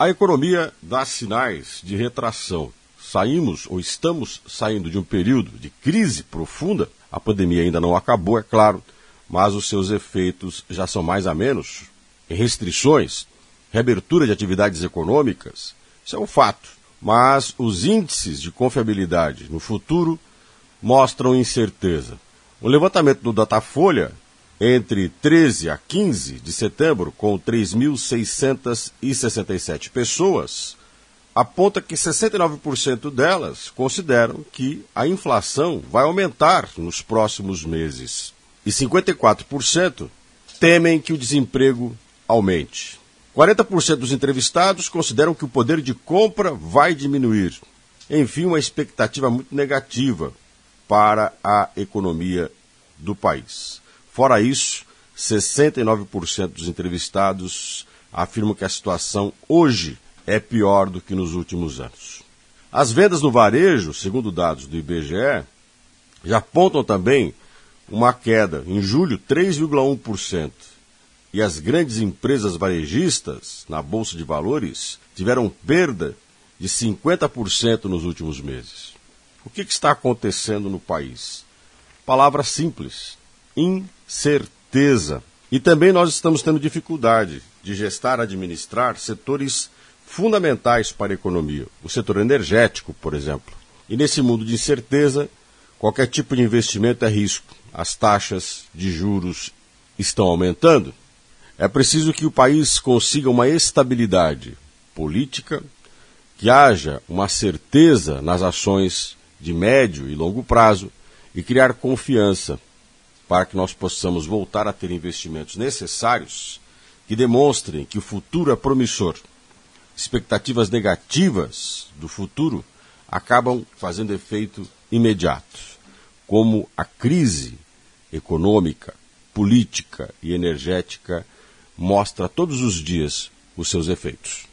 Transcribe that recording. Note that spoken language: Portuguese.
A economia dá sinais de retração. Saímos ou estamos saindo de um período de crise profunda. A pandemia ainda não acabou, é claro, mas os seus efeitos já são mais a menos. Restrições, reabertura de atividades econômicas, isso é um fato. Mas os índices de confiabilidade no futuro mostram incerteza. O levantamento do Datafolha entre 13 a 15 de setembro, com 3.667 pessoas, aponta que 69% delas consideram que a inflação vai aumentar nos próximos meses. E 54% temem que o desemprego aumente. 40% dos entrevistados consideram que o poder de compra vai diminuir. Enfim, uma expectativa muito negativa para a economia do país. Fora isso, 69% dos entrevistados afirmam que a situação hoje é pior do que nos últimos anos. As vendas no varejo, segundo dados do IBGE, já apontam também uma queda, em julho, 3,1%. E as grandes empresas varejistas, na Bolsa de Valores, tiveram perda de 50% nos últimos meses. O que, que está acontecendo no país? Palavra simples: incerteza. E também nós estamos tendo dificuldade de gestar, administrar setores fundamentais para a economia, o setor energético, por exemplo. E nesse mundo de incerteza, qualquer tipo de investimento é risco. As taxas de juros estão aumentando. É preciso que o país consiga uma estabilidade política, que haja uma certeza nas ações de médio e longo prazo e criar confiança para que nós possamos voltar a ter investimentos necessários que demonstrem que o futuro é promissor. Expectativas negativas do futuro acabam fazendo efeito imediato, como a crise econômica, política e energética mostra todos os dias os seus efeitos.